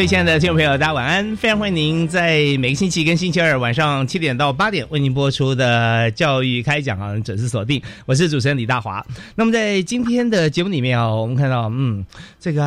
位亲爱的听众朋友，大家晚安！非常欢迎您在每个星期跟星期二晚上七点到八点为您播出的教育开讲啊，准时锁定。我是主持人李大华。那么在今天的节目里面啊，我们看到，嗯，这个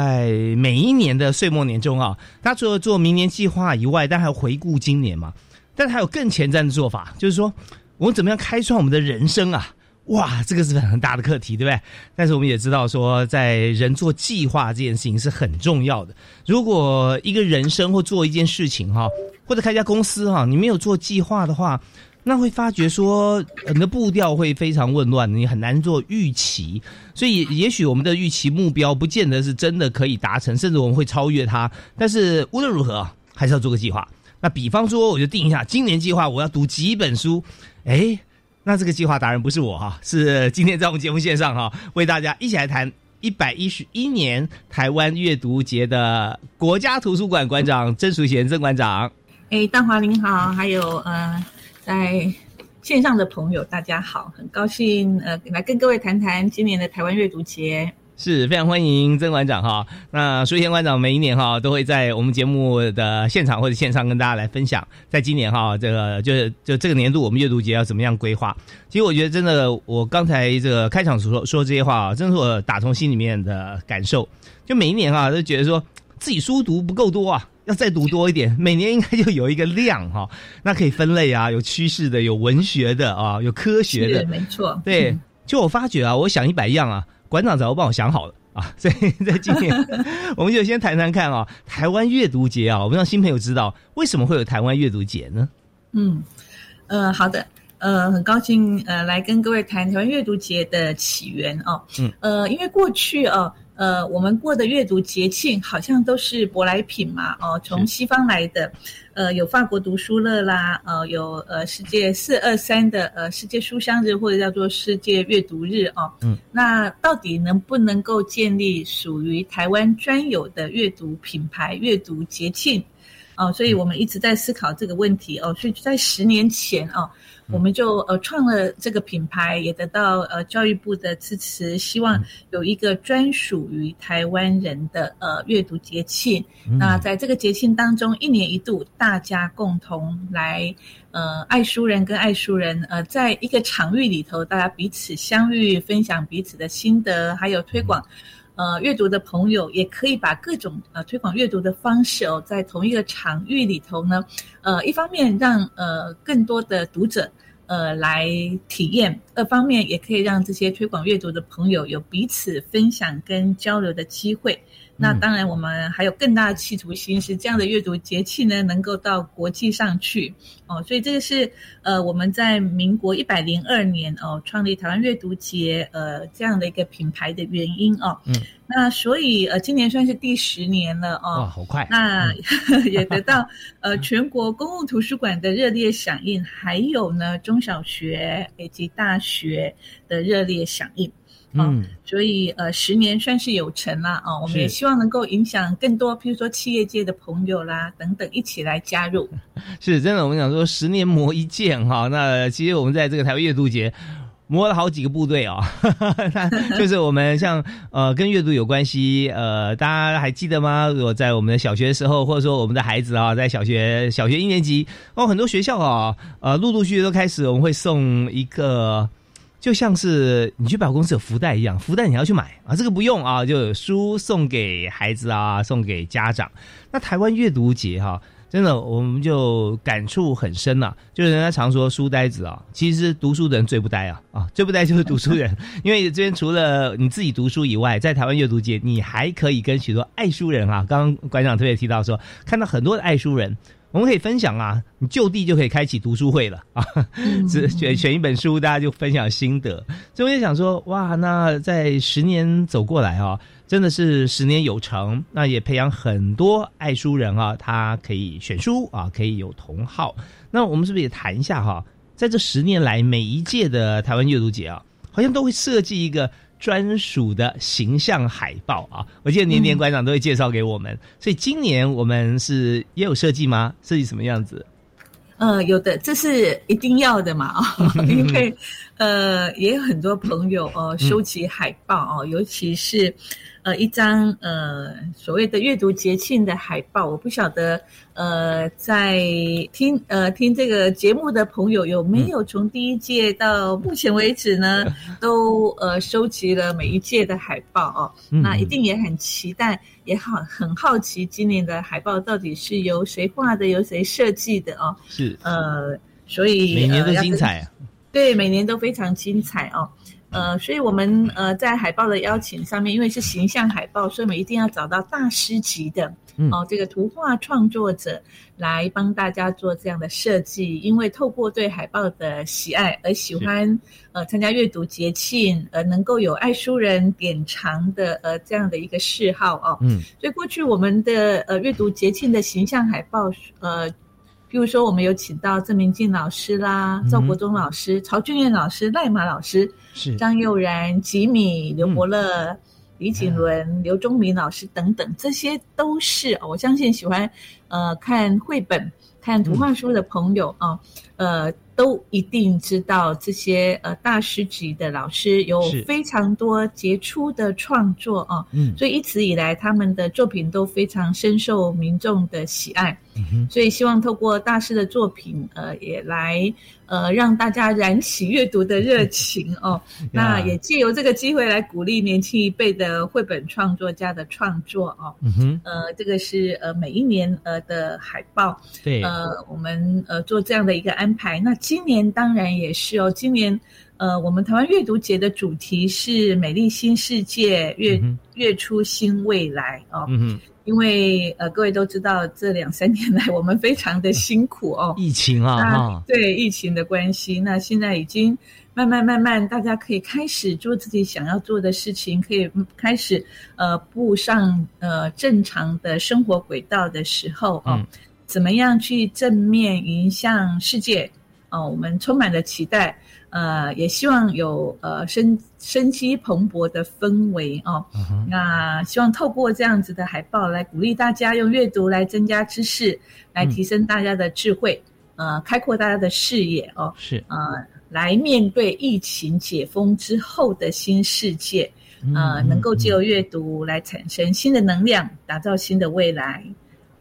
每一年的岁末年终啊，他除了做明年计划以外，但还要回顾今年嘛。但还有更前瞻的做法，就是说我们怎么样开创我们的人生啊？哇，这个是很大的课题，对不对？但是我们也知道说，在人做计划这件事情是很重要的。如果一个人生或做一件事情哈，或者开一家公司哈，你没有做计划的话，那会发觉说你的步调会非常混乱，你很难做预期。所以，也许我们的预期目标不见得是真的可以达成，甚至我们会超越它。但是无论如何，还是要做个计划。那比方说，我就定一下今年计划，我要读几本书，哎。那这个计划达人不是我哈，是今天在我们节目线上哈，为大家一起来谈一百一十一年台湾阅读节的国家图书馆馆长曾淑贤曾馆长。哎，大华您好，还有呃，在线上的朋友大家好，很高兴呃来跟各位谈谈今年的台湾阅读节。是非常欢迎曾馆长哈。那苏贤馆长每一年哈都会在我们节目的现场或者线上跟大家来分享，在今年哈这个就是就这个年度我们阅读节要怎么样规划。其实我觉得真的，我刚才这个开场说说这些话啊，真的是我打从心里面的感受。就每一年哈都觉得说自己书读不够多啊，要再读多一点。每年应该就有一个量哈，那可以分类啊，有趋势的，有文学的啊，有科学的，没错。对，就我发觉啊，我想一百样啊。馆长早就帮我想好了啊，所以 在今年，我们就先谈谈看啊，台湾阅读节啊，我们让新朋友知道为什么会有台湾阅读节呢？嗯，呃，好的，呃，很高兴呃来跟各位谈台湾阅读节的起源哦，嗯，呃，因为过去啊。呃，我们过的阅读节庆好像都是舶来品嘛，哦，从西方来的，呃，有法国读书乐啦，呃，有呃世界四二三的呃世界书香日或者叫做世界阅读日哦，嗯，那到底能不能够建立属于台湾专有的阅读品牌、阅读节庆？哦，所以我们一直在思考这个问题哦，所以在十年前哦。我们就呃创了这个品牌，也得到呃教育部的支持，希望有一个专属于台湾人的呃阅读节庆。那在这个节庆当中，一年一度，大家共同来呃爱书人跟爱书人呃在一个场域里头，大家彼此相遇，分享彼此的心得，还有推广呃阅读的朋友，也可以把各种呃推广阅读的方式哦，在同一个场域里头呢，呃一方面让呃更多的读者。呃，来体验。二方面也可以让这些推广阅读的朋友有彼此分享跟交流的机会。那当然，我们还有更大的企图心，是这样的阅读节气呢，能够到国际上去哦。所以这个是呃，我们在民国一百零二年哦，创立台湾阅读节呃这样的一个品牌的原因哦。嗯。那所以呃，今年算是第十年了哦。哇，好快！那 也得到呃全国公共图书馆的热烈响应，还有呢中小学以及大学的热烈响应。嗯，所以呃，十年算是有成了啊。我们也希望能够影响更多，譬如说企业界的朋友啦等等，一起来加入。是真的，我们想说十年磨一剑哈。那其实我们在这个台湾阅读节磨了好几个部队啊，就是我们像呃跟阅读有关系呃，大家还记得吗？如果在我们的小学的时候，或者说我们的孩子啊，在小学小学一年级哦，很多学校啊呃陆陆续续都开始我们会送一个。就像是你去百货公司有福袋一样，福袋你要去买啊，这个不用啊，就有书送给孩子啊，送给家长。那台湾阅读节哈。真的，我们就感触很深呐。就是人家常说书呆子啊，其实读书的人最不呆啊啊，最不呆就是读书人。因为这边除了你自己读书以外，在台湾阅读节，你还可以跟许多爱书人啊。刚刚馆长特别提到说，看到很多的爱书人。我们可以分享啊，你就地就可以开启读书会了 啊，是选选一本书，大家就分享心得。所以我就想说，哇，那在十年走过来啊，真的是十年有成，那也培养很多爱书人啊，他可以选书啊，可以有同好。那我们是不是也谈一下哈，在这十年来，每一届的台湾阅读节啊，好像都会设计一个。专属的形象海报啊！我记得年年馆长都会介绍给我们，所以今年我们是也有设计吗？设计什么样子？呃，有的，这是一定要的嘛啊！因为呃，也有很多朋友哦收集海报哦，尤其是。呃，一张呃所谓的阅读节庆的海报，我不晓得呃在听呃听这个节目的朋友有没有从第一届到目前为止呢，都呃收集了每一届的海报哦，那一定也很期待，也好很好奇今年的海报到底是由谁画的，由谁设计的哦。是。呃，所以每年都精彩啊，对，每年都非常精彩哦。呃，所以我们呃在海报的邀请上面，因为是形象海报，所以我们一定要找到大师级的哦，这个图画创作者来帮大家做这样的设计。因为透过对海报的喜爱而喜欢呃参加阅读节庆，而能够有爱书人典藏的呃这样的一个嗜好哦。嗯，所以过去我们的呃阅读节庆的形象海报呃。比如说，我们有请到郑明进老师啦、赵国忠老师、曹俊彦老师、赖马老师、是。张佑然、吉米、刘伯乐、李锦伦、刘忠明老师等等，这些都是我相信喜欢呃看绘本、看图画书的朋友啊，呃。都一定知道这些呃大师级的老师有非常多杰出的创作啊，嗯，所以一直以来他们的作品都非常深受民众的喜爱，嗯所以希望透过大师的作品，呃，也来呃让大家燃起阅读的热情哦。那也借由这个机会来鼓励年轻一辈的绘本创作家的创作哦。嗯哼，呃，这个是呃每一年呃的海报，对，呃，我们呃做这样的一个安排，那。今年当然也是哦，今年呃，我们台湾阅读节的主题是“美丽新世界，跃跃出新未来”哦。嗯因为呃，各位都知道，这两三年来我们非常的辛苦哦，疫情啊，对疫情的关系，那现在已经慢慢慢慢，大家可以开始做自己想要做的事情，可以开始呃步上呃正常的生活轨道的时候哦，怎么样去正面迎向世界？哦，我们充满了期待，呃，也希望有呃生生机蓬勃的氛围哦。那希望透过这样子的海报来鼓励大家用阅读来增加知识，来提升大家的智慧，呃，开阔大家的视野哦。是呃，来面对疫情解封之后的新世界，呃，能够借由阅读来产生新的能量，打造新的未来。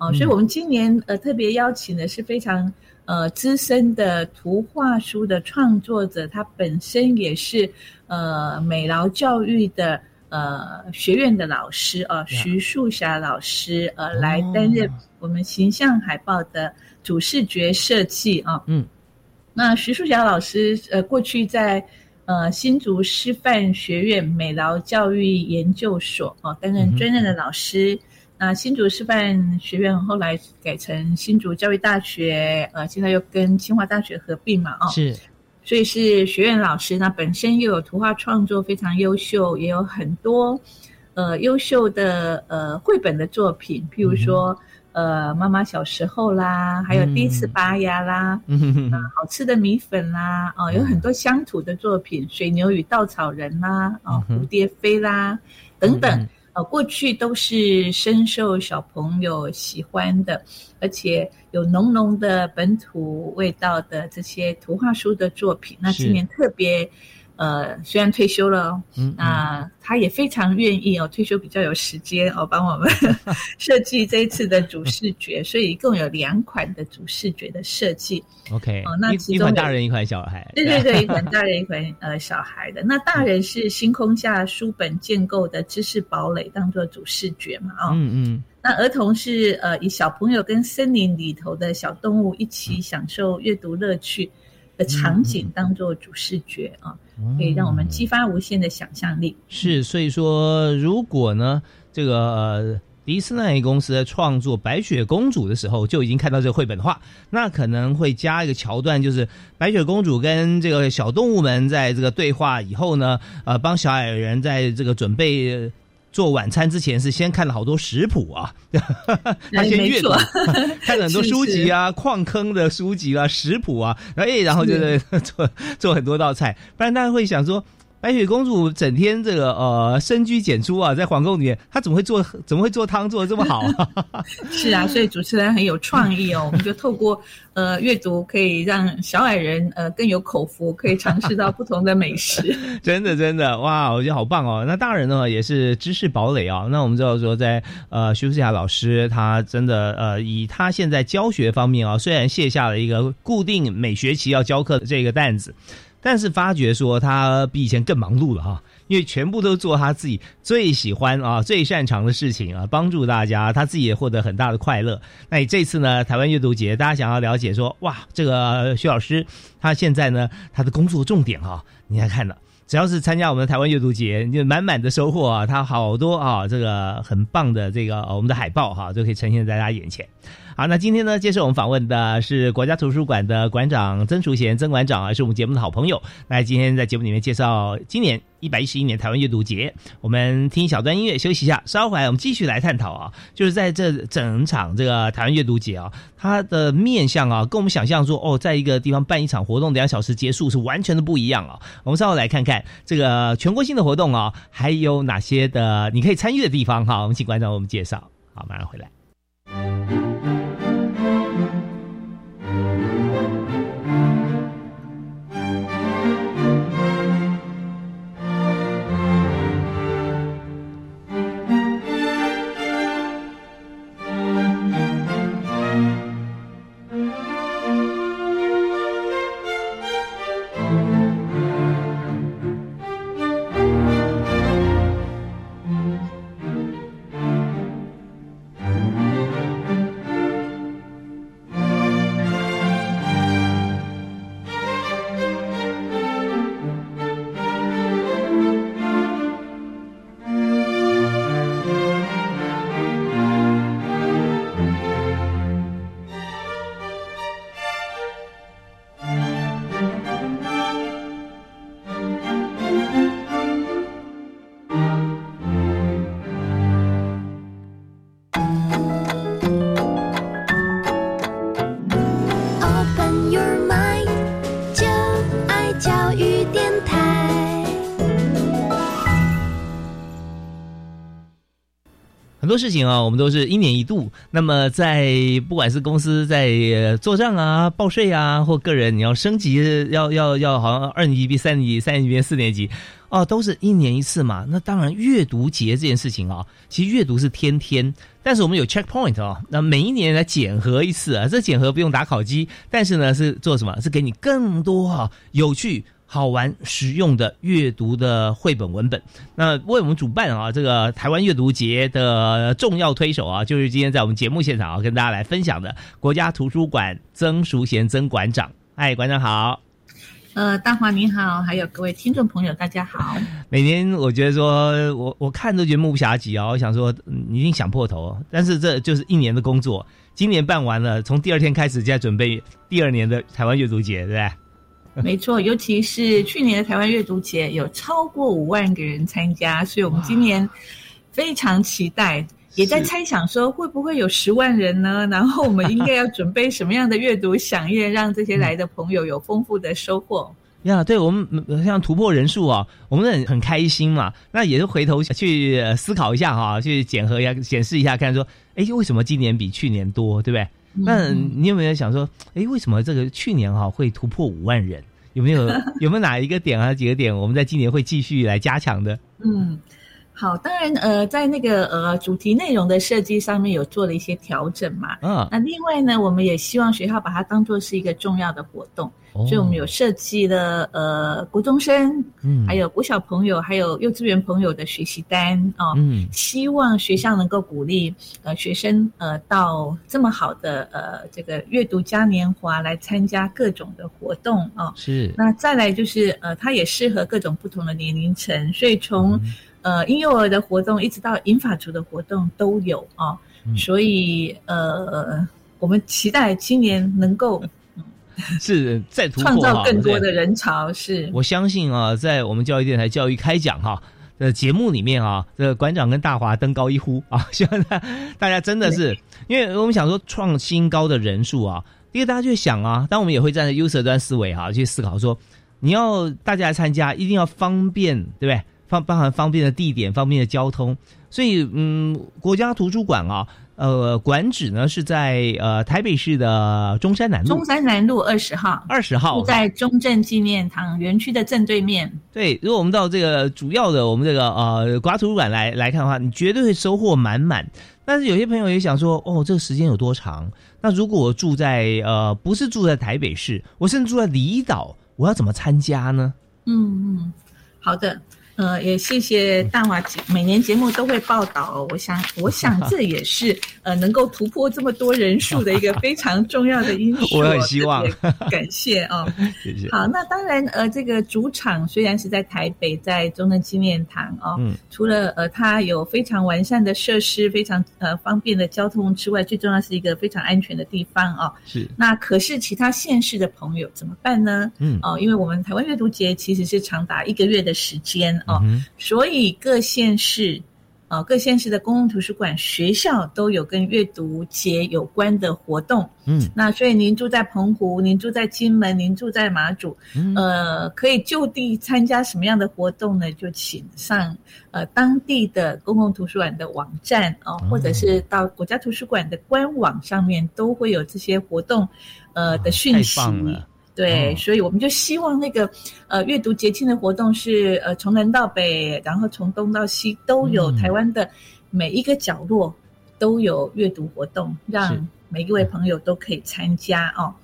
哦，所以我们今年呃特别邀请的是非常。呃，资深的图画书的创作者，他本身也是呃美劳教育的呃学院的老师啊，徐树霞老师呃来担任我们形象海报的主视觉设计啊。嗯，那徐树霞老师呃过去在呃新竹师范学院美劳教育研究所啊担任专任的老师。那新竹师范学院后来改成新竹教育大学，呃，现在又跟清华大学合并嘛，哦，是，所以是学院老师。呢本身又有图画创作非常优秀，也有很多呃优秀的呃绘本的作品，譬如说呃妈妈小时候啦，还有第一次拔牙啦，嗯好吃的米粉啦，哦，有很多乡土的作品，水牛与稻草人啦，哦，蝴蝶飞啦，等等。呃，过去都是深受小朋友喜欢的，而且有浓浓的本土味道的这些图画书的作品。那今年特别，呃，虽然退休了，嗯，那他也非常愿意哦，退休比较有时间哦，帮我们 设计这一次的主视觉，所以一共有两款的主视觉的设计。OK，哦，那一款大人，一款小孩。对对对，一款大人，一款呃小孩的。那大人是星空下书本建构的知识堡垒，当做主视觉嘛，啊，嗯嗯。那儿童是呃以小朋友跟森林里头的小动物一起享受阅读乐趣。的场景当做主视觉啊，可以让我们激发无限的想象力。是，所以说，如果呢，这个迪士尼公司在创作《白雪公主》的时候就已经看到这个绘本的话，那可能会加一个桥段，就是白雪公主跟这个小动物们在这个对话以后呢，呃，帮小矮人在这个准备。做晚餐之前是先看了好多食谱啊，他 先阅读，看了很多书籍啊，矿坑的书籍啊，食谱啊，然后然后就是。做做很多道菜，不然大家会想说。白雪公主整天这个呃深居简出啊，在皇宫里面，她怎么会做怎么会做汤做的这么好？是啊，所以主持人很有创意哦。我们就透过 呃阅读，可以让小矮人呃更有口福，可以尝试到不同的美食。真的真的哇，我觉得好棒哦。那大人呢也是知识堡垒啊。那我们知道说，在呃徐思霞老师，他真的呃以他现在教学方面啊，虽然卸下了一个固定每学期要教课的这个担子。但是发觉说他比以前更忙碌了哈，因为全部都做他自己最喜欢啊、最擅长的事情啊，帮助大家，他自己也获得很大的快乐。那你这次呢，台湾阅读节，大家想要了解说，哇，这个徐老师他现在呢，他的工作重点哈，你来看了，只要是参加我们的台湾阅读节，就满满的收获啊，他好多啊，这个很棒的这个我们的海报哈，都可以呈现在大家眼前。好，那今天呢，接受我们访问的是国家图书馆的馆长曾淑贤曾馆长啊，是我们节目的好朋友。那今天在节目里面介绍今年一百一十一年台湾阅读节，我们听一小段音乐休息一下，稍后回来我们继续来探讨啊，就是在这整场这个台湾阅读节啊，它的面向啊，跟我们想象说哦，在一个地方办一场活动两小时结束是完全的不一样啊。我们稍后来看看这个全国性的活动啊，还有哪些的你可以参与的地方哈。我们请馆长为我们介绍。好，马上回来。多事情啊，我们都是一年一度。那么，在不管是公司在做账啊、报税啊，或个人你要升级，要要要，好像二年级变三年级，三年级变四年级，哦，都是一年一次嘛。那当然，阅读节这件事情啊，其实阅读是天天，但是我们有 checkpoint 啊，那每一年来检核一次啊。这检核不用打考机，但是呢，是做什么？是给你更多啊有趣。好玩实用的阅读的绘本文本，那为我们主办啊，这个台湾阅读节的重要推手啊，就是今天在我们节目现场啊，跟大家来分享的国家图书馆曾淑贤曾馆长。哎，馆长好。呃，大华你好，还有各位听众朋友，大家好。每年我觉得说我我看都觉得目不暇接啊，我想说你一定想破头，但是这就是一年的工作，今年办完了，从第二天开始就在准备第二年的台湾阅读节，对不对？没错，尤其是去年的台湾阅读节有超过五万个人参加，所以我们今年非常期待，也在猜想说会不会有十万人呢？然后我们应该要准备什么样的阅读飨宴，让这些来的朋友有丰富的收获？呀，对我们像突破人数啊，我们很很开心嘛。那也是回头去思考一下哈，去检核一下、检视一下，看说，哎，为什么今年比去年多，对不对？那你有没有想说，哎，为什么这个去年哈会突破五万人？有没有 有没有哪一个点啊几个点，我们在今年会继续来加强的？嗯。好，当然，呃，在那个呃主题内容的设计上面有做了一些调整嘛。嗯。那另外呢，我们也希望学校把它当做是一个重要的活动，所以我们有设计了呃国中生，嗯，还有国小朋友，还有幼稚园朋友的学习单哦。嗯。希望学校能够鼓励呃学生呃到这么好的呃这个阅读嘉年华来参加各种的活动哦。是。那再来就是呃，它也适合各种不同的年龄层，所以从呃，婴幼儿的活动一直到银发族的活动都有啊，所以呃，我们期待今年能够是再突破创造更多的人潮。是我相信啊，在我们教育电台教育开讲哈的节目里面啊，这馆长跟大华登高一呼啊，希望大大家真的是，因为我们想说创新高的人数啊，因为大家就想啊，当我们也会站在 user 端思维哈去思考说，你要大家来参加，一定要方便，对不对？方包含方便的地点、方便的交通，所以嗯，国家图书馆啊，呃，馆址呢是在呃台北市的中山南路。中山南路二十号。二十号。在中正纪念堂园区的正对面。对，如果我们到这个主要的我们这个呃国家图书馆来来看的话，你绝对会收获满满。但是有些朋友也想说，哦，这个时间有多长？那如果我住在呃不是住在台北市，我甚至住在离岛，我要怎么参加呢？嗯嗯，好的。呃，也谢谢大华节每年节目都会报道，我想我想这也是呃能够突破这么多人数的一个 非常重要的因素。我很希望，感谢啊，谢谢。好，那当然呃，这个主场虽然是在台北，在中正纪念堂哦，嗯，除了呃它有非常完善的设施，非常呃方便的交通之外，最重要是一个非常安全的地方哦。是。那可是其他县市的朋友怎么办呢？嗯，哦，因为我们台湾阅读节其实是长达一个月的时间。哦，所以各县市，啊，各县市的公共图书馆、学校都有跟阅读节有关的活动。嗯，那所以您住在澎湖，您住在金门，您住在马祖，呃，可以就地参加什么样的活动呢？就请上呃当地的公共图书馆的网站哦，或者是到国家图书馆的官网上面，都会有这些活动呃的讯息。对，所以我们就希望那个呃阅读节庆的活动是呃从南到北，然后从东到西都有台湾的每一个角落都有阅读活动，让每一位朋友都可以参加哦。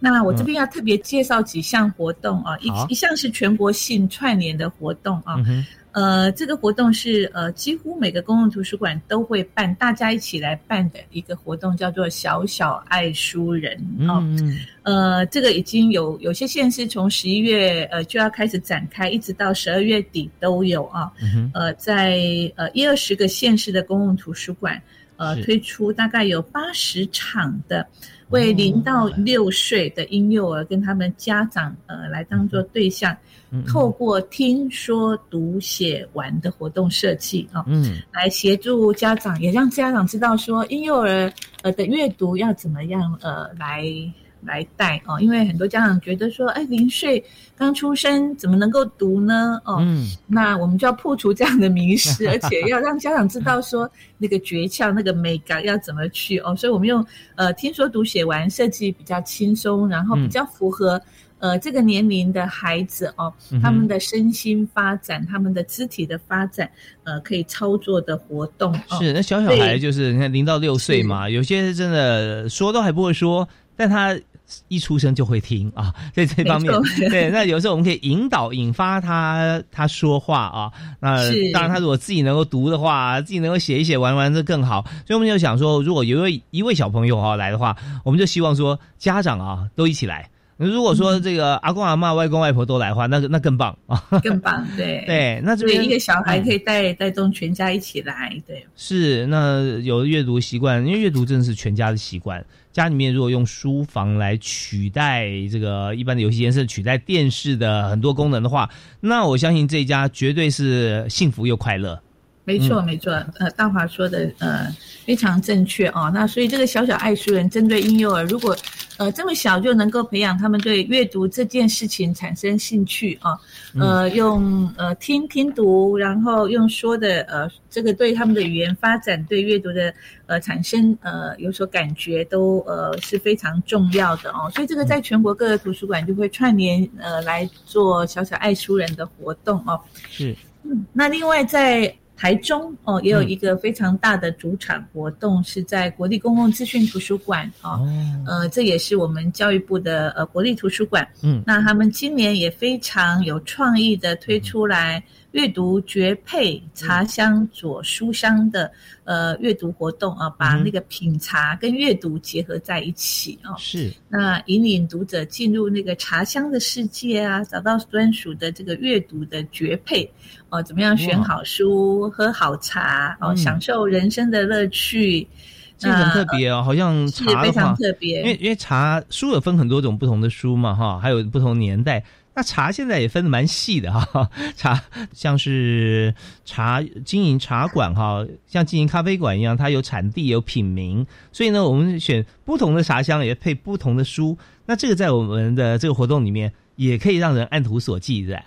那我这边要特别介绍几项活动啊，一一项是全国性串联的活动啊。呃，这个活动是呃，几乎每个公共图书馆都会办，大家一起来办的一个活动，叫做“小小爱书人”哦。呃，这个已经有有些县市从十一月呃就要开始展开，一直到十二月底都有啊。呃，在呃一二十个县市的公共图书馆，呃，推出大概有八十场的。为零到六岁的婴幼儿跟他们家长呃来当做对象，透过听说读写玩的活动设计啊，来协助家长，也让家长知道说婴幼儿呃的阅读要怎么样呃来。来带哦，因为很多家长觉得说，哎，零岁刚出生怎么能够读呢？哦，那我们就要破除这样的迷失，而且要让家长知道说那个诀窍、那个美感要怎么去哦。所以我们用呃听说读写完设计比较轻松，然后比较符合呃这个年龄的孩子哦，他们的身心发展、他们的肢体的发展，呃，可以操作的活动。是那小小孩就是你看零到六岁嘛，有些真的说都还不会说，但他。一出生就会听啊，在这方面，对，那有时候我们可以引导、引发他他说话啊。那当然，他如果自己能够读的话，自己能够写一写、玩玩，这更好。所以我们就想说，如果有一位一位小朋友啊来的话，我们就希望说家长啊都一起来。如果说这个阿公阿妈、外公外婆都来的话，那那更棒啊，更棒。对对，那这边一个小孩可以带带动全家一起来。对，是那有阅读习惯，因为阅读真的是全家的习惯。家里面如果用书房来取代这个一般的游戏颜色，取代电视的很多功能的话，那我相信这一家绝对是幸福又快乐。没错，没错。呃，大华说的呃非常正确哦。那所以这个小小爱书人针对婴幼儿，如果呃这么小就能够培养他们对阅读这件事情产生兴趣啊，呃用呃听听读，然后用说的呃这个对他们的语言发展、对阅读的呃产生呃有所感觉都呃是非常重要的哦，所以这个在全国各个图书馆就会串联呃来做小小爱书人的活动哦，是，嗯，那另外在。台中哦，也有一个非常大的主场活动，是在国立公共资讯图书馆哦，呃，这也是我们教育部的呃国立图书馆。嗯，那他们今年也非常有创意的推出来。阅读绝配茶香左书香的呃阅读活动啊，把那个品茶跟阅读结合在一起啊，是。那引领读者进入那个茶香的世界啊，找到专属的这个阅读的绝配哦，怎么样选好书、喝好茶哦，享受人生的乐趣，这很特别哦，好像茶非常特别，因为因为茶书有分很多种不同的书嘛哈，还有不同年代。那茶现在也分的蛮细的哈，茶像是茶经营茶馆哈，像经营咖啡馆一样，它有产地有品名，所以呢，我们选不同的茶香也配不同的书。那这个在我们的这个活动里面，也可以让人按图索骥，的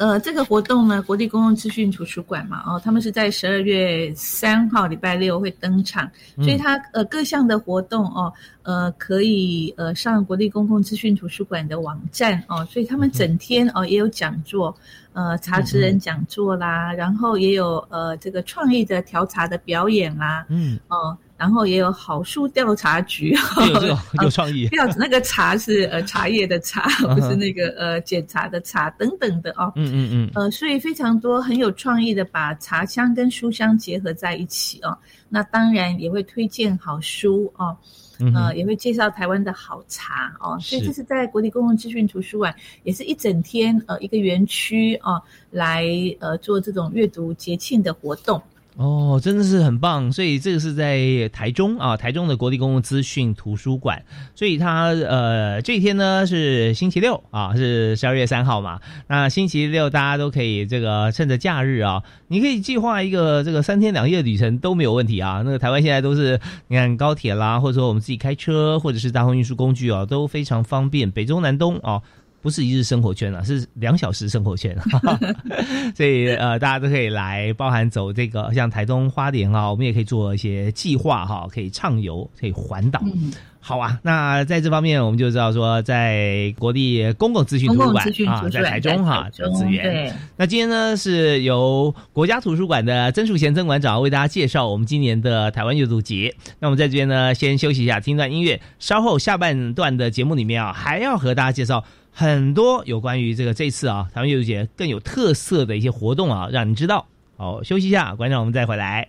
呃，这个活动呢，国立公共资讯图书馆嘛，哦，他们是在十二月三号礼拜六会登场，所以它呃各项的活动哦，呃可以呃上国立公共资讯图书馆的网站哦，所以他们整天哦也有讲座，呃茶职人讲座啦，然后也有呃这个创意的调查的表演啦，嗯。哦。然后也有好书调查局，有 有创意。调那个茶是呃茶叶的茶，不是那个呃检查的茶等等的哦。嗯嗯嗯。呃，所以非常多很有创意的把茶香跟书香结合在一起哦。那当然也会推荐好书哦，呃也会介绍台湾的好茶哦。所以这是在国立公共资讯图书馆，也是一整天呃一个园区哦来呃做这种阅读节庆的活动。哦，真的是很棒，所以这个是在台中啊，台中的国立公共资讯图书馆，所以它呃这一天呢是星期六啊，是十二月三号嘛。那星期六大家都可以这个趁着假日啊，你可以计划一个这个三天两夜的旅程都没有问题啊。那个台湾现在都是你看高铁啦，或者说我们自己开车，或者是大众运输工具啊，都非常方便，北中南东啊。不是一日生活圈了，是两小时生活圈，所以呃，大家都可以来，包含走这个像台东花莲啊，我们也可以做一些计划哈，可以畅游，可以环岛。好啊，那在这方面我们就知道说，在国立公共资讯图书馆啊，在台中哈有资源。那今天呢是由国家图书馆的曾树贤曾馆长为大家介绍我们今年的台湾阅读节。那我们在这边呢先休息一下，听段音乐，稍后下半段的节目里面啊，还要和大家介绍。很多有关于这个这次啊台湾阅读节更有特色的一些活动啊，让你知道。好，休息一下，观众我们再回来。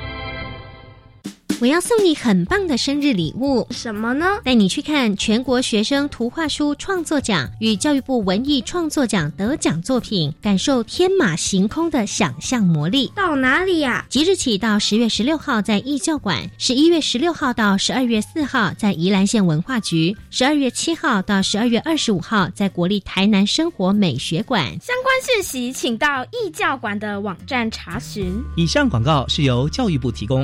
我要送你很棒的生日礼物，什么呢？带你去看全国学生图画书创作奖与教育部文艺创作奖得奖作品，感受天马行空的想象魔力。到哪里呀？即日起到十月十六号在艺教馆，十一月十六号到十二月四号在宜兰县文化局，十二月七号到十二月二十五号在国立台南生活美学馆。相关讯息请到艺教馆的网站查询。以上广告是由教育部提供。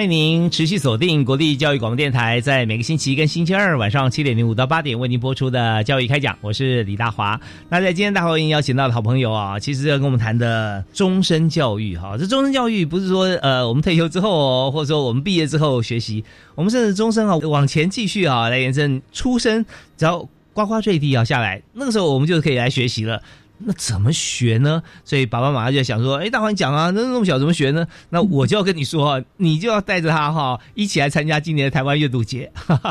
欢迎您持续锁定国立教育广播电台，在每个星期一跟星期二晚上七点零五到八点为您播出的教育开讲，我是李大华。那在今天大华为您邀请到的好朋友啊，其实要跟我们谈的终身教育哈，这终身教育不是说呃我们退休之后，或者说我们毕业之后学习，我们甚至终身啊往前继续啊来延伸，出生只要呱呱坠地啊下来，那个时候我们就可以来学习了。那怎么学呢？所以爸爸妈妈就想说：“哎，大黄讲啊，那那么小怎么学呢？”那我就要跟你说，你就要带着他哈，一起来参加今年的台湾阅读节。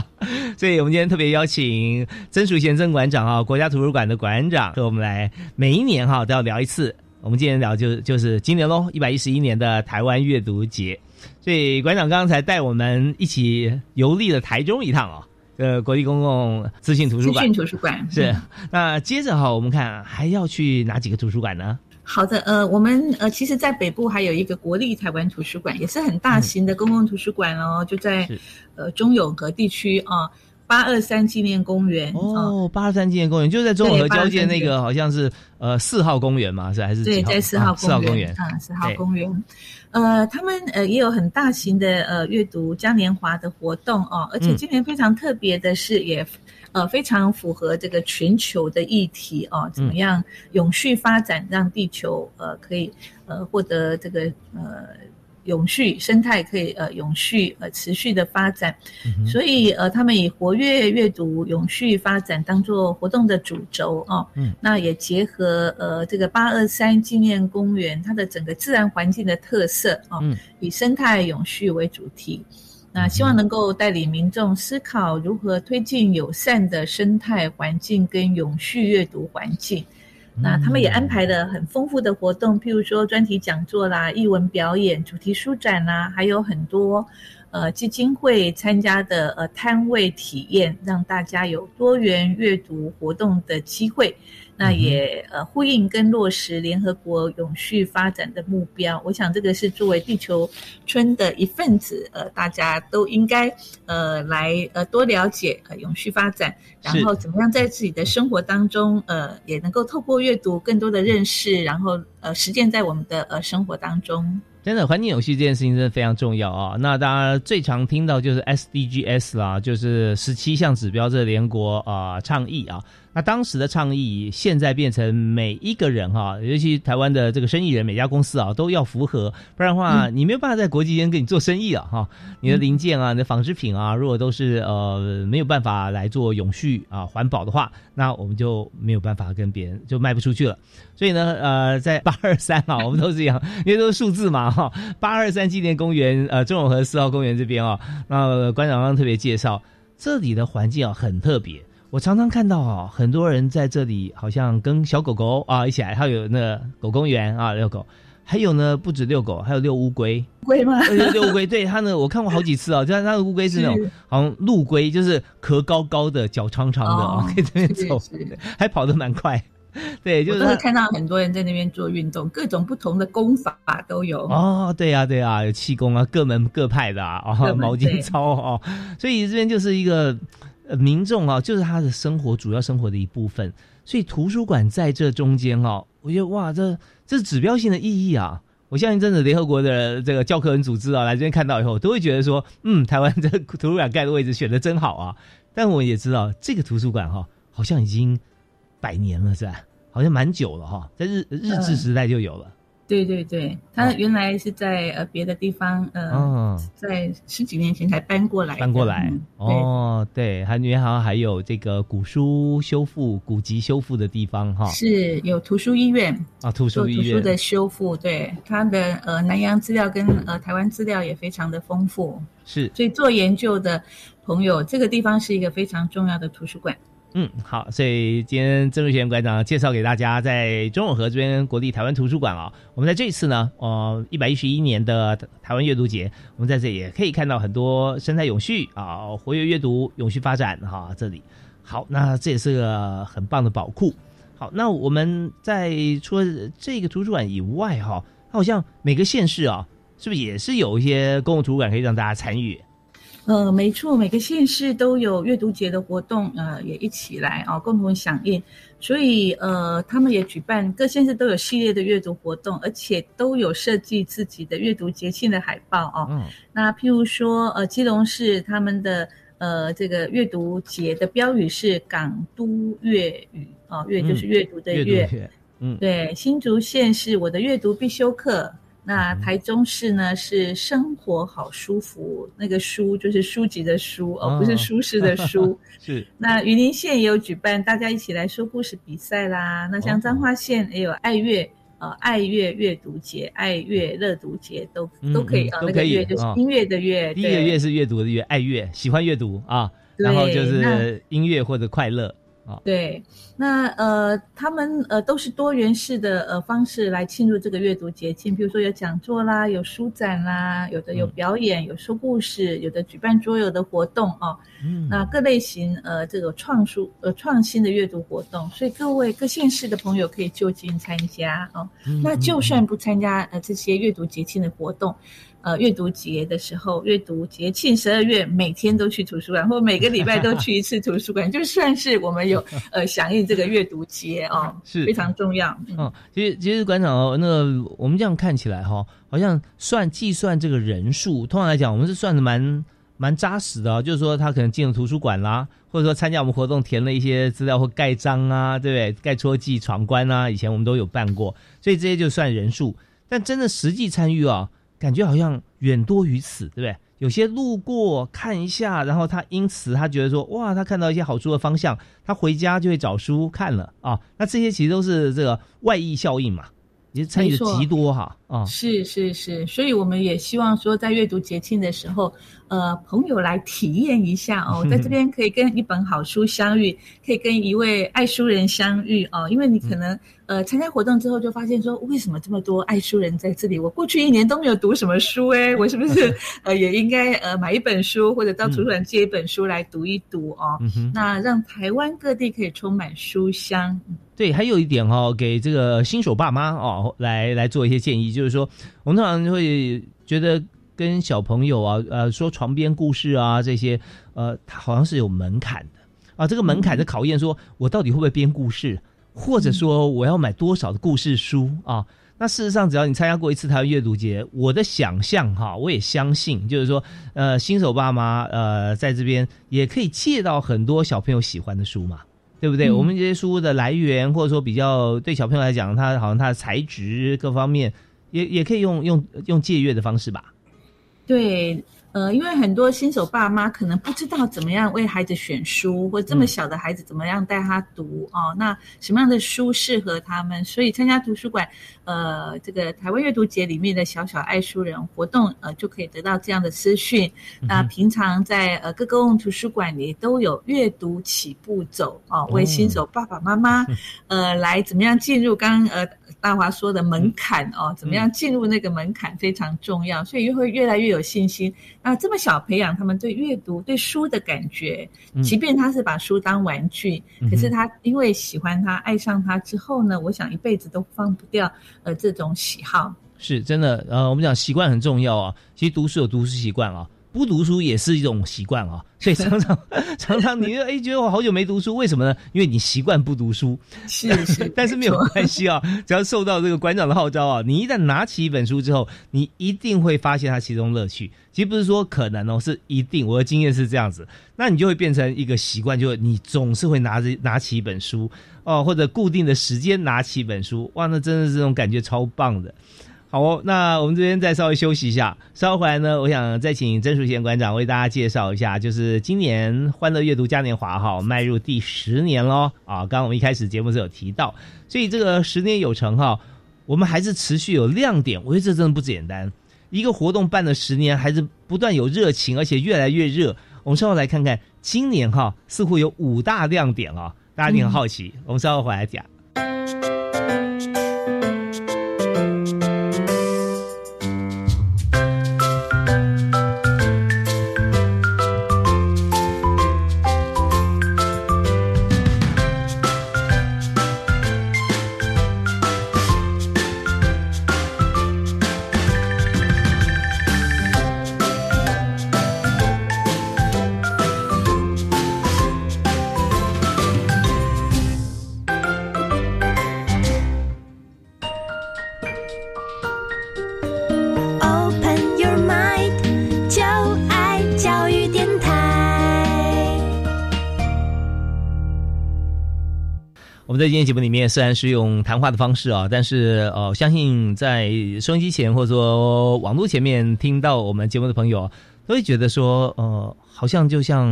所以我们今天特别邀请曾淑贤曾馆长啊，国家图书馆的馆长和我们来，每一年哈都要聊一次。我们今天聊就就是今年喽，一百一十一年的台湾阅读节。所以馆长刚才带我们一起游历了台中一趟哦。呃，国立公共资讯图书馆，资讯图书馆是。那接着哈，我们看还要去哪几个图书馆呢？好的，呃，我们呃，其实，在北部还有一个国立台湾图书馆，也是很大型的公共图书馆哦，就在呃中永和地区啊。八二三纪念公园哦，八二三纪念公园就在中永和交界那个，好像是呃四号公园嘛，是还是对，在四号四号公园啊，四号公园。呃，他们呃也有很大型的呃阅读嘉年华的活动哦，而且今年非常特别的是，也呃非常符合这个全球的议题哦，怎么样永续发展，让地球呃可以呃获得这个呃。永续生态可以呃永续呃持续的发展，所以呃他们以活跃阅读永续发展当做活动的主轴哦，嗯，那也结合呃这个八二三纪念公园它的整个自然环境的特色哦，以生态永续为主题，那希望能够带领民众思考如何推进友善的生态环境跟永续阅读环境。那他们也安排了很丰富的活动，譬如说专题讲座啦、译文表演、主题书展啦，还有很多呃基金会参加的呃摊位体验，让大家有多元阅读活动的机会。那也呃呼应跟落实联合国永续发展的目标，我想这个是作为地球村的一份子，呃，大家都应该呃来呃多了解呃永续发展，然后怎么样在自己的生活当中呃也能够透过阅读更多的认识，然后呃实践在我们的呃生活当中。真的，环境有序这件事情真的非常重要啊！那大家最常听到就是 SDGs 啦，就是十七项指标这联国啊倡议啊。那当时的倡议，现在变成每一个人哈，尤其台湾的这个生意人，每家公司啊都要符合，不然的话，你没有办法在国际间跟你做生意啊哈。你的零件啊，你的纺织品啊，如果都是呃没有办法来做永续啊环保的话，那我们就没有办法跟别人就卖不出去了。所以呢，呃，在八二三啊，我们都是一样，因为都是数字嘛哈。八二三纪念公园，呃，中永和四号公园这边啊，那馆长刚特别介绍，这里的环境啊很特别。我常常看到啊，很多人在这里好像跟小狗狗啊一起来，还有那狗公园啊遛狗，还有呢不止遛狗，还有遛乌龟。龟吗？遛乌龟，对它呢，我看过好几次啊，就它的乌龟是那种好像陆龟，就是壳高高的，脚长长的啊，可以这边走，还跑得蛮快。对，就是看到很多人在那边做运动，各种不同的功法都有。哦，对呀，对呀，有气功啊，各门各派的啊，哦毛巾操哦，所以这边就是一个。呃，民众啊，就是他的生活主要生活的一部分，所以图书馆在这中间哦，我觉得哇，这这是指标性的意义啊！我相信，真的联合国的这个教科文组织啊，来这边看到以后，都会觉得说，嗯，台湾这图书馆盖的位置选的真好啊！但我也知道，这个图书馆哈，好像已经百年了，是吧？好像蛮久了哈，在日日治时代就有了。对对对，他原来是在呃别的地方，呃，在十几年前才搬过来。搬过来。哦，对，还原好像还有这个古书修复、古籍修复的地方哈。是有图书医院。啊，图书医院。图书的修复，对。它的呃南洋资料跟呃台湾资料也非常的丰富。是，所以做研究的朋友，这个地方是一个非常重要的图书馆。嗯，好，所以今天曾瑞贤馆长介绍给大家，在中永和这边国立台湾图书馆啊，我们在这一次呢，呃，一百一十一年的台湾阅读节，我们在这也可以看到很多生态永续啊，活跃阅读、永续发展哈，这里好，那这也是个很棒的宝库。好，那我们在除了这个图书馆以外哈，好像每个县市啊，是不是也是有一些公共图书馆可以让大家参与？呃，没错，每个县市都有阅读节的活动，呃，也一起来啊，共同响应。所以，呃，他们也举办各县市都有系列的阅读活动，而且都有设计自己的阅读节庆的海报哦。嗯。那譬如说，呃，基隆市他们的呃这个阅读节的标语是“港都粤语”哦，粤就是阅读的阅。嗯。对，新竹县是我的阅读必修课。那台中市呢是生活好舒服，那个书就是书籍的书哦，不是舒适的书。是。那云林县也有举办大家一起来说故事比赛啦。那像彰化县也有爱乐呃爱乐阅读节、爱乐乐读节都都可以啊。那个乐就是音乐的乐。第一个乐是阅读的乐，爱乐喜欢阅读啊，然后就是音乐或者快乐。对，那呃，他们呃都是多元式的呃方式来庆祝这个阅读节庆，比如说有讲座啦，有书展啦，有的有表演，有说故事，有的举办桌游的活动哦。嗯，那各类型呃这个创书呃创新的阅读活动，所以各位各县市的朋友可以就近参加哦。那就算不参加呃这些阅读节庆的活动。呃，阅读节的时候，阅读节庆十二月每天都去图书馆，或每个礼拜都去一次图书馆，就算是我们有呃响应这个阅读节哦，是非常重要。嗯，其实其实馆长哦，那个我们这样看起来哈，好像算计算这个人数，通常来讲，我们是算的蛮蛮扎实的，就是说他可能进了图书馆啦，或者说参加我们活动填了一些资料或盖章啊，对不对？盖戳记闯关啊，以前我们都有办过，所以这些就算人数，但真的实际参与啊。感觉好像远多于此，对不对？有些路过看一下，然后他因此他觉得说，哇，他看到一些好书的方向，他回家就会找书看了啊。那这些其实都是这个外溢效应嘛。也参与的极多哈啊，是是是，所以我们也希望说，在阅读节庆的时候，呃，朋友来体验一下哦，在这边可以跟一本好书相遇，可以跟一位爱书人相遇哦，因为你可能呃参加活动之后就发现说，为什么这么多爱书人在这里？我过去一年都没有读什么书哎，我是不是 呃也应该呃买一本书，或者到图书馆借一本书来读一读哦？那让台湾各地可以充满书香。对，还有一点哦，给这个新手爸妈哦，来来做一些建议，就是说，我们通常会觉得跟小朋友啊，呃，说床边故事啊这些，呃，它好像是有门槛的。啊，这个门槛的考验，说我到底会不会编故事，或者说我要买多少的故事书？啊？那事实上，只要你参加过一次台湾阅读节，我的想象哈，我也相信，就是说，呃，新手爸妈呃，在这边也可以借到很多小朋友喜欢的书嘛，对不对？我们这些书的来源，或者说比较对小朋友来讲，他好像他的材质各方面，也也可以用用用借阅的方式吧。对。呃，因为很多新手爸妈可能不知道怎么样为孩子选书，或这么小的孩子怎么样带他读哦。那什么样的书适合他们？所以参加图书馆，呃，这个台湾阅读节里面的小小爱书人活动，呃，就可以得到这样的资讯。那平常在呃各个公共图书馆里都有阅读起步走哦，为新手爸爸妈妈，呃，来怎么样进入？刚呃。大华说的门槛哦，怎么样进入那个门槛非常重要，所以会越来越有信心。那这么小培养他们对阅读、对书的感觉，即便他是把书当玩具，可是他因为喜欢他、爱上他之后呢，我想一辈子都放不掉呃这种喜好。是真的，呃，我们讲习惯很重要啊。其实读书有读书习惯啊。不读书也是一种习惯啊，所以常常常常你哎觉得我好久没读书，为什么呢？因为你习惯不读书，是是，但是没有关系啊，只要受到这个馆长的号召啊，你一旦拿起一本书之后，你一定会发现它其中乐趣。其实不是说可能哦，是一定，我的经验是这样子，那你就会变成一个习惯，就是你总是会拿着拿起一本书哦，或者固定的时间拿起一本书，哇，那真的是这种感觉超棒的。好哦，那我们这边再稍微休息一下，稍后回来呢，我想再请曾淑贤馆长为大家介绍一下，就是今年欢乐阅读嘉年华哈迈入第十年喽啊！刚刚我们一开始节目是有提到，所以这个十年有成哈，我们还是持续有亮点，我觉得这真的不简单。一个活动办了十年，还是不断有热情，而且越来越热。我们稍后来看看今年哈，似乎有五大亮点啊，大家一定很好奇。我们稍后回来讲。在今天节目里面，虽然是用谈话的方式啊，但是呃，相信在收音机前或者说网络前面听到我们节目的朋友，都会觉得说，呃，好像就像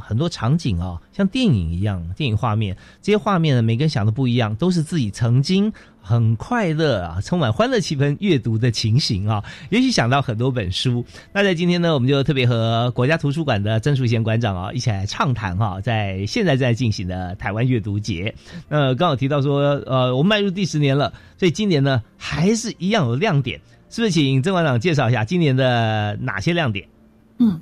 很多场景啊，像电影一样，电影画面，这些画面呢，每个人想的不一样，都是自己曾经。很快乐啊，充满欢乐气氛，阅读的情形啊，也许想到很多本书。那在今天呢，我们就特别和国家图书馆的曾淑贤馆长啊一起来畅谈哈，在现在在进行的台湾阅读节。那刚好提到说，呃，我们迈入第十年了，所以今年呢还是一样有亮点，是不是？请曾馆长介绍一下今年的哪些亮点？嗯，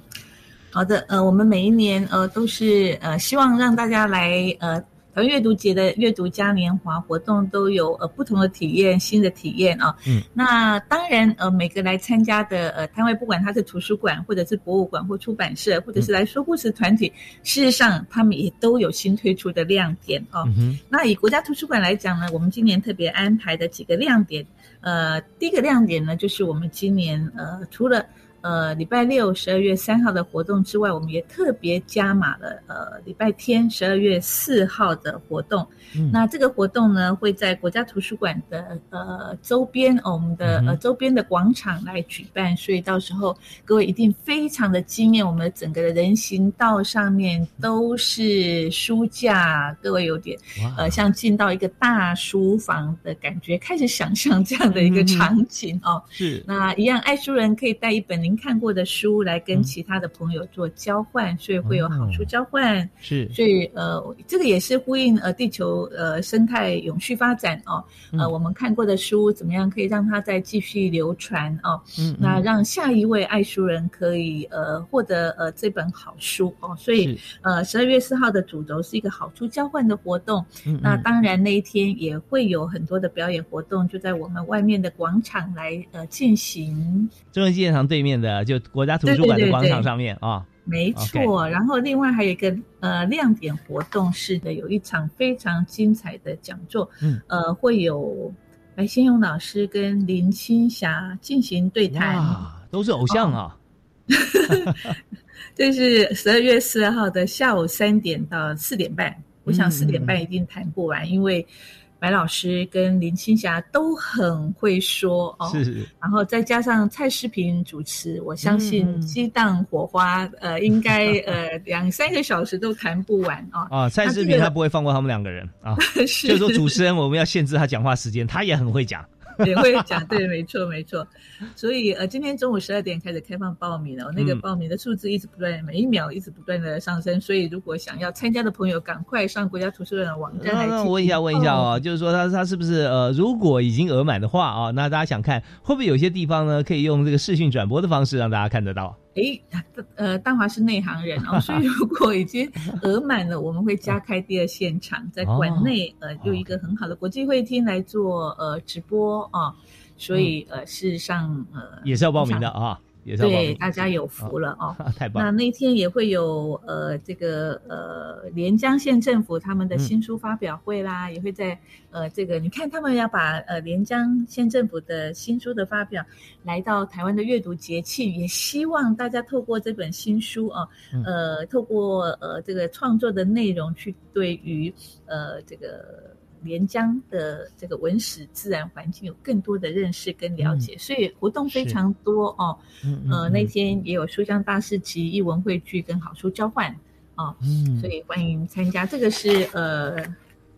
好的，呃，我们每一年呃都是呃希望让大家来呃。台湾阅读节的阅读嘉年华活动都有呃不同的体验，新的体验啊。嗯，那当然呃每个来参加的呃摊位，不管他是图书馆或者是博物馆或出版社，或者是来说故事团体，事实上他们也都有新推出的亮点哦。那以国家图书馆来讲呢，我们今年特别安排的几个亮点，呃，第一个亮点呢就是我们今年呃除了呃，礼拜六十二月三号的活动之外，我们也特别加码了呃，礼拜天十二月四号的活动。那这个活动呢，会在国家图书馆的呃周边，我们的呃周边的广场来举办，所以到时候各位一定非常的惊艳。我们整个的人行道上面都是书架，各位有点呃像进到一个大书房的感觉，开始想象这样的一个场景哦。是，那一样爱书人可以带一本您看过的书来跟其他的朋友做交换，所以会有好书交换。是，所以呃这个也是呼应呃地球。呃，生态永续发展哦，呃，我们看过的书怎么样可以让它再继续流传哦？嗯，那让下一位爱书人可以呃获得呃这本好书哦。所以呃，十二月四号的主轴是一个好书交换的活动。嗯，那当然那一天也会有很多的表演活动，就在我们外面的广场来呃进行。中央纪念堂对面的就国家图书馆的广场上面啊。没错，然后另外还有一个呃亮点活动是的，有一场非常精彩的讲座，嗯，呃，会有。白先勇老师跟林青霞进行对谈，哇，都是偶像啊！这是十二月四号的下午三点到四点半，我想四点半一定谈不完，因为。白老师跟林青霞都很会说哦，是，然后再加上蔡诗平主持，我相信激荡火花，呃，应该呃两三个小时都谈不完啊。啊，蔡诗平他不会放过他们两个人啊，就是说主持人我们要限制他讲话时间，他也很会讲。也会讲，对，没错，没错。所以呃，今天中午十二点开始开放报名了，那个报名的数字一直不断，每一秒一直不断的上升。所以如果想要参加的朋友，赶快上国家图书馆的网站来。那问一下，问一下哦，就是说他他是不是呃，如果已经额满的话啊，那大家想看，会不会有些地方呢，可以用这个视讯转播的方式让大家看得到？诶，呃，大华是内行人哦，所以如果已经额满了，我们会加开第二现场，在馆内呃，用一个很好的国际会厅来做呃直播啊，所以呃，事实上呃也是要报名的啊。对，大家有福了哦！太棒。那那天也会有呃，这个呃，连江县政府他们的新书发表会啦，也会在呃，这个你看他们要把呃连江县政府的新书的发表来到台湾的阅读节庆，也希望大家透过这本新书啊，呃，透过呃这个创作的内容去对于呃这个。连江的这个文史自然环境有更多的认识跟了解，所以活动非常多哦。呃，那天也有书香大师集、译文汇聚跟好书交换哦，所以欢迎参加。这个是呃，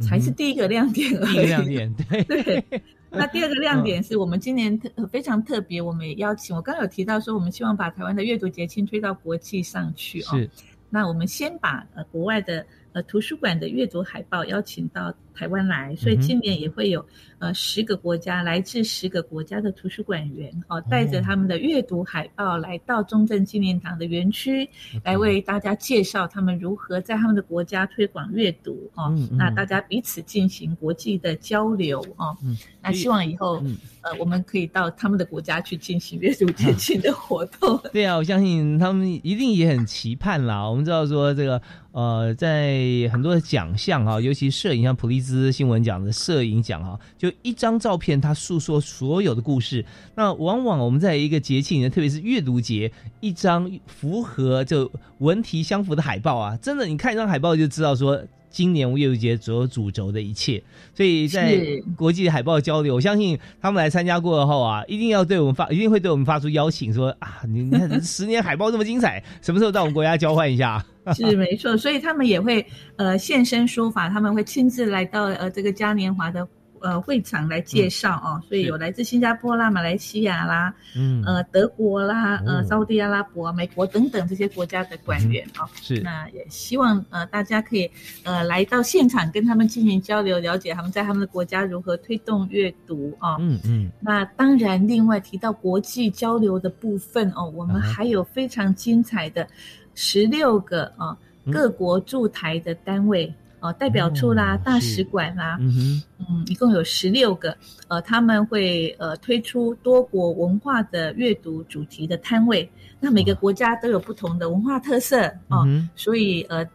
才是第一个亮点而已。第一个亮点，对 对。那第二个亮点是我们今年特非常特别，我们也邀请我刚刚有提到说，我们希望把台湾的阅读节庆推到国际上去哦。是。那我们先把呃国外的。呃，图书馆的阅读海报邀请到台湾来，所以今年也会有呃十个国家来自十个国家的图书馆员哦，带着他们的阅读海报来到中正纪念堂的园区，来为大家介绍他们如何在他们的国家推广阅读哦。那大家彼此进行国际的交流哦。那希望以后呃我们可以到他们的国家去进行阅读节庆的活动。对啊，我相信他们一定也很期盼啦。我们知道说这个。呃，在很多的奖项啊，尤其摄影，像普利兹新闻奖的摄影奖啊，就一张照片，它诉说所有的故事。那往往我们在一个节庆，特别是阅读节，一张符合就文题相符的海报啊，真的，你看一张海报就知道说。今年阅读节所有主轴的一切，所以在国际海报交流，我相信他们来参加过后啊，一定要对我们发，一定会对我们发出邀请，说啊，你看十年海报这么精彩，什么时候到我们国家交换一下？是没错，所以他们也会呃现身说法，他们会亲自来到呃这个嘉年华的。呃，会场来介绍哦，所以有来自新加坡啦、马来西亚啦，嗯，呃，德国啦，呃，沙地阿拉伯、美国等等这些国家的官员哦，是，那也希望呃大家可以呃来到现场跟他们进行交流，了解他们在他们的国家如何推动阅读啊，嗯嗯，那当然，另外提到国际交流的部分哦，我们还有非常精彩的十六个啊各国驻台的单位。啊，代表处啦，大使馆啦，嗯嗯，一共有十六个，呃，他们会呃推出多国文化的阅读主题的摊位，那每个国家都有不同的文化特色哦，所以呃。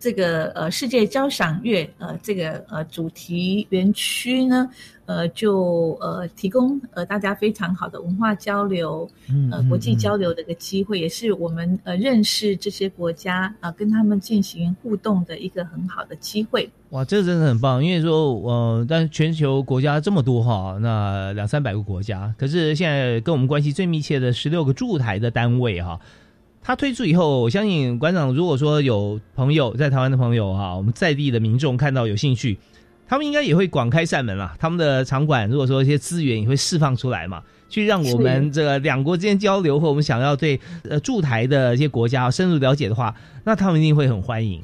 这个呃世界交响乐呃这个呃主题园区呢呃就呃提供呃大家非常好的文化交流呃国际交流的一个机会，也是我们呃认识这些国家啊跟他们进行互动的一个很好的机会。哇，这个真的很棒，因为说呃，但全球国家这么多哈，那两三百个国家，可是现在跟我们关系最密切的十六个驻台的单位哈。他推出以后，我相信馆长如果说有朋友在台湾的朋友啊，我们在地的民众看到有兴趣，他们应该也会广开扇门啦。他们的场馆如果说一些资源也会释放出来嘛，去让我们这个两国之间交流，或我们想要对呃驻台的一些国家深入了解的话，那他们一定会很欢迎。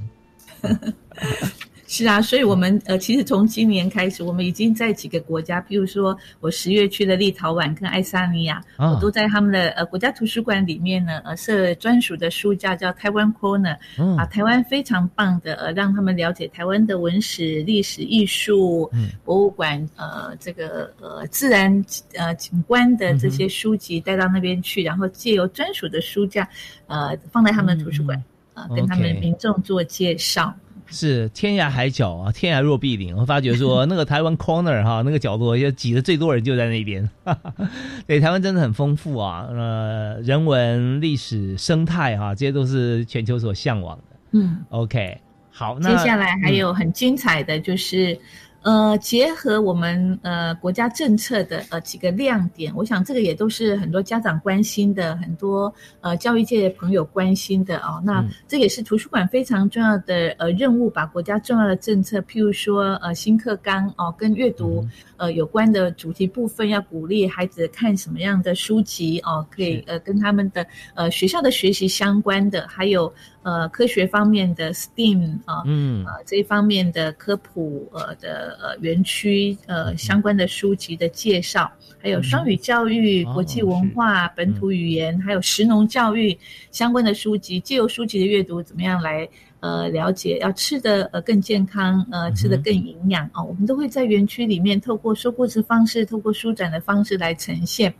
是啊，所以我们呃，其实从今年开始，我们已经在几个国家，比如说我十月去的立陶宛跟爱沙尼亚，我都在他们的呃国家图书馆里面呢，呃设专属的书架叫台湾 Corner，啊，台湾非常棒的呃，让他们了解台湾的文史、历史、艺术、博物馆，呃，这个呃自然呃景观的这些书籍带到那边去，然后借由专属的书架，呃，放在他们的图书馆，啊，跟他们民众做介绍。是天涯海角啊，天涯若比邻。我发觉说 那个台湾 corner 哈，那个角落要挤的最多人就在那边。对，台湾真的很丰富啊，呃，人文、历史、生态哈，这些都是全球所向往的。嗯，OK，好，那接下来还有很精彩的就是。呃，结合我们呃国家政策的呃几个亮点，我想这个也都是很多家长关心的，很多呃教育界的朋友关心的哦。那这也是图书馆非常重要的呃任务，把国家重要的政策，譬如说呃新课纲哦，跟阅读呃有关的主题部分，要鼓励孩子看什么样的书籍哦，可以呃跟他们的呃学校的学习相关的，还有。呃，科学方面的 STEAM 啊，嗯，呃，这一方面的科普呃的呃园区呃相关的书籍的介绍，还有双语教育、国际文化、本土语言，还有食农教育相关的书籍，借由书籍的阅读，怎么样来呃了解要吃的呃更健康，呃吃的更营养啊？我们都会在园区里面透过说故事方式，透过书展的方式来呈现。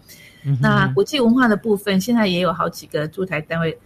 那国际文化的部分，现在也有好几个驻台单位。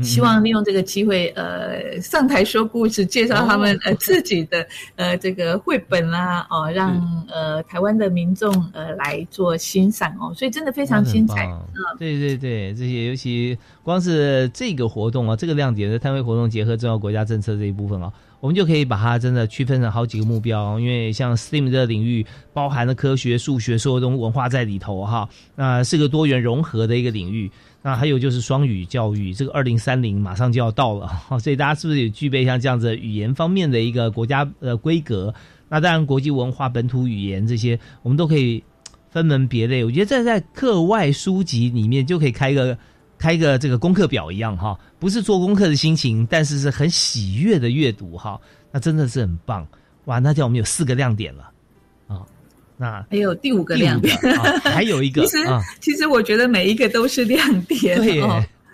希望利用这个机会，呃，上台说故事，介绍他们呃自己的呃这个绘本啦，哦，让呃台湾的民众呃来做欣赏哦，所以真的非常精彩。嗯，对对对，这些尤其光是这个活动啊，这个亮点的摊位活动，结合重要国家政策这一部分啊，我们就可以把它真的区分成好几个目标。因为像 STEAM 这个领域，包含了科学、数学所有东文化在里头哈，那是个多元融合的一个领域。那还有就是双语教育，这个二零三零马上就要到了，所以大家是不是也具备像这样子语言方面的一个国家呃规格？那当然，国际文化、本土语言这些，我们都可以分门别类。我觉得在在课外书籍里面就可以开一个开一个这个功课表一样哈，不是做功课的心情，但是是很喜悦的阅读哈，那真的是很棒哇！那叫我们有四个亮点了。那还有第五个亮点，还有一个。其实，其实我觉得每一个都是亮点。对，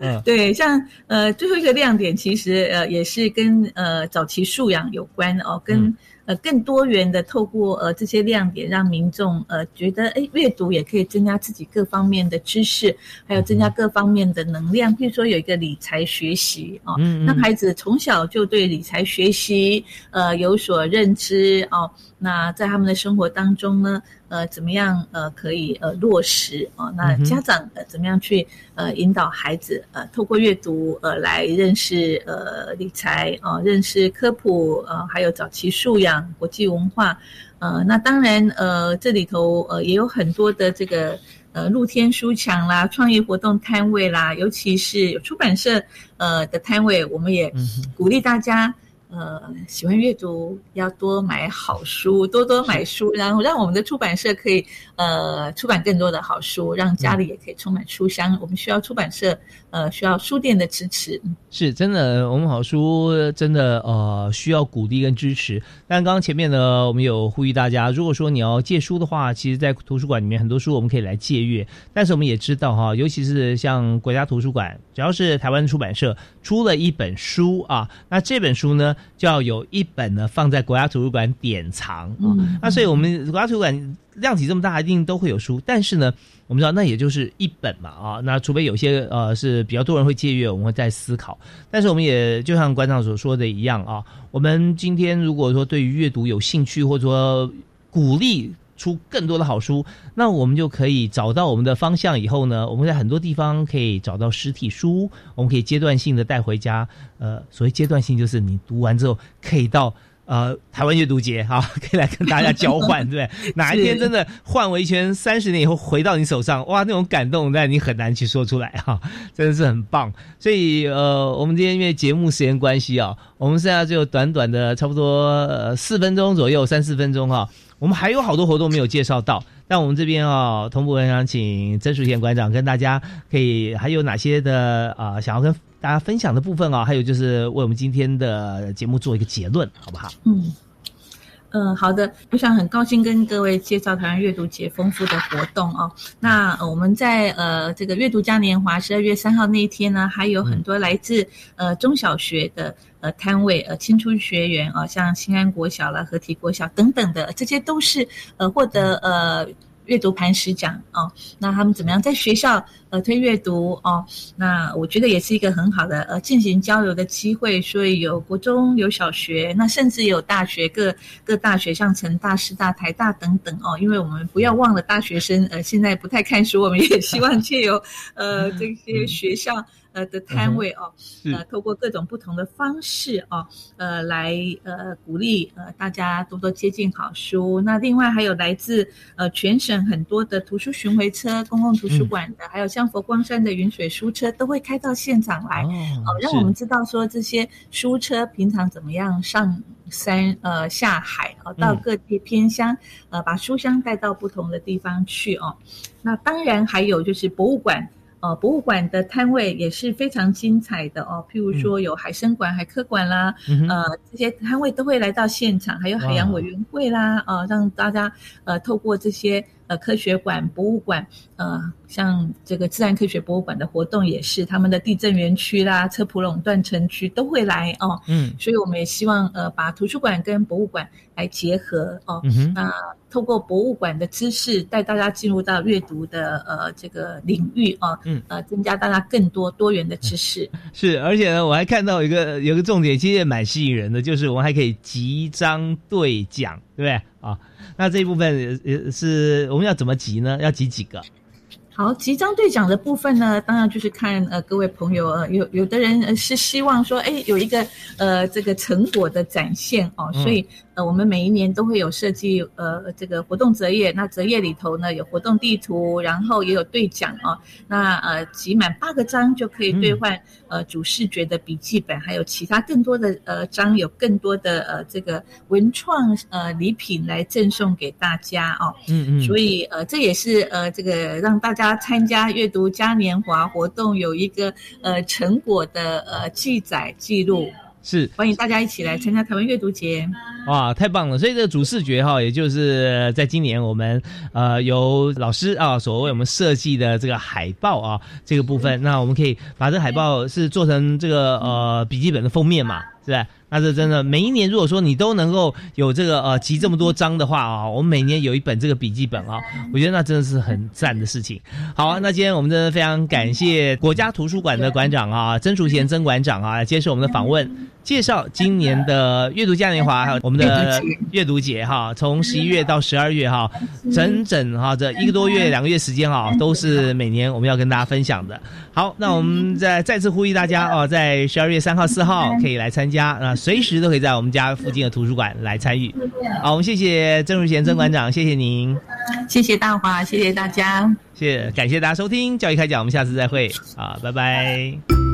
嗯，对，像呃最后一个亮点，其实呃也是跟呃早期素养有关哦，跟。呃，更多元的透过呃这些亮点，让民众呃觉得，哎，阅读也可以增加自己各方面的知识，还有增加各方面的能量。比如说有一个理财学习哦，让孩子从小就对理财学习呃有所认知哦。那在他们的生活当中呢，呃，怎么样呃可以呃落实哦？那家长呃怎么样去呃引导孩子呃透过阅读呃来认识呃理财哦，认识科普呃，还有早期素养。国际文化，呃，那当然，呃，这里头呃也有很多的这个呃露天书墙啦、创意活动摊位啦，尤其是有出版社呃的摊位，我们也鼓励大家。呃，喜欢阅读要多买好书，多多买书，然后让我们的出版社可以呃出版更多的好书，让家里也可以充满书香。我们需要出版社，呃，需要书店的支持。是真的，我们好书真的呃需要鼓励跟支持。但刚刚前面呢，我们有呼吁大家，如果说你要借书的话，其实，在图书馆里面很多书我们可以来借阅。但是我们也知道哈，尤其是像国家图书馆，只要是台湾出版社出了一本书啊，那这本书呢？就要有一本呢放在国家图书馆典藏啊，那所以我们国家图书馆量体这么大，一定都会有书。但是呢，我们知道那也就是一本嘛啊，那除非有些呃是比较多人会借阅，我们会再思考。但是我们也就像馆长所说的一样啊，我们今天如果说对于阅读有兴趣，或者说鼓励。出更多的好书，那我们就可以找到我们的方向。以后呢，我们在很多地方可以找到实体书，我们可以阶段性的带回家。呃，所谓阶段性，就是你读完之后可以到呃台湾阅读节哈，可以来跟大家交换，对不对？哪一天真的换围圈三十年以后回到你手上，哇，那种感动，那你很难去说出来哈，真的是很棒。所以呃，我们今天因为节目时间关系啊，我们剩下就短短的差不多四分钟左右，三四分钟哈。我们还有好多活动没有介绍到，但我们这边啊，同步很想请曾淑贤馆长跟大家可以还有哪些的啊，想要跟大家分享的部分啊，还有就是为我们今天的节目做一个结论，好不好？嗯。嗯，好的，我想很高兴跟各位介绍台湾阅读节丰富的活动哦。那我们在呃这个阅读嘉年华十二月三号那一天呢，还有很多来自呃中小学的呃摊位，呃青春学员啊，像新安国小啦、合体国小等等的，这些都是呃获得呃。阅读磐石奖哦，那他们怎么样在学校呃推阅读哦？那我觉得也是一个很好的呃进行交流的机会，所以有国中有小学，那甚至有大学各各大学像成大、师大、台大等等哦，因为我们不要忘了大学生呃现在不太看书，我们也希望借由呃这些学校。呃的摊位哦，呃，透过各种不同的方式哦，呃，来呃鼓励呃大家多多接近好书。那另外还有来自呃全省很多的图书巡回车、公共图书馆的，还有像佛光山的云水书车，都会开到现场来哦，让我们知道说这些书车平常怎么样上山呃下海哦，到各地偏乡呃把书香带到不同的地方去哦。那当然还有就是博物馆。呃，博物馆的摊位也是非常精彩的哦。譬如说有海生馆、海科馆啦，呃，这些摊位都会来到现场，还有海洋委员会啦，呃，让大家呃透过这些呃科学馆、博物馆，呃，像这个自然科学博物馆的活动也是，他们的地震园区啦、车普垄断城区都会来哦。嗯，所以我们也希望呃把图书馆跟博物馆来结合哦。那透过博物馆的知识，带大家进入到阅读的呃这个领域啊，嗯，呃，增加大家更多多元的知识。是，而且呢，我还看到一个有个重点，其实也蛮吸引人的，就是我们还可以集章对讲，对不对？啊，那这一部分也是我们要怎么集呢？要集几个？好，集章兑奖的部分呢，当然就是看呃各位朋友呃有有的人是希望说，哎，有一个呃这个成果的展现哦，所以。呃，我们每一年都会有设计，呃，这个活动折页。那折页里头呢，有活动地图，然后也有兑奖哦。那呃，集满八个章就可以兑换呃主视觉的笔记本，还有其他更多的呃章，有更多的呃这个文创呃礼品来赠送给大家哦。嗯嗯。所以呃，这也是呃这个让大家参加阅读嘉年华活动有一个呃成果的呃记载记录。是，欢迎大家一起来参加台湾阅读节。哇，太棒了！所以这个主视觉哈，也就是在今年我们呃由老师啊所为我们设计的这个海报啊这个部分，那我们可以把这海报是做成这个呃笔记本的封面嘛，是吧？那这真的每一年如果说你都能够有这个呃集这么多章的话啊，我们每年有一本这个笔记本啊，我觉得那真的是很赞的事情。好啊，那今天我们真的非常感谢国家图书馆的馆长啊曾淑贤曾馆长啊接受我们的访问。介绍今年的阅读嘉年华，还有我们的阅读节。哈，从十一月到十二月哈，整整哈这一个多月、两个月时间哈，都是每年我们要跟大家分享的。好，那我们再再次呼吁大家哦，在十二月三号、四号可以来参加，那随时都可以在我们家附近的图书馆来参与。好，我们谢谢曾如贤曾馆长，谢谢您，谢谢大华，谢谢大家，谢谢感谢大家收听教育开讲，我们下次再会。啊，拜拜。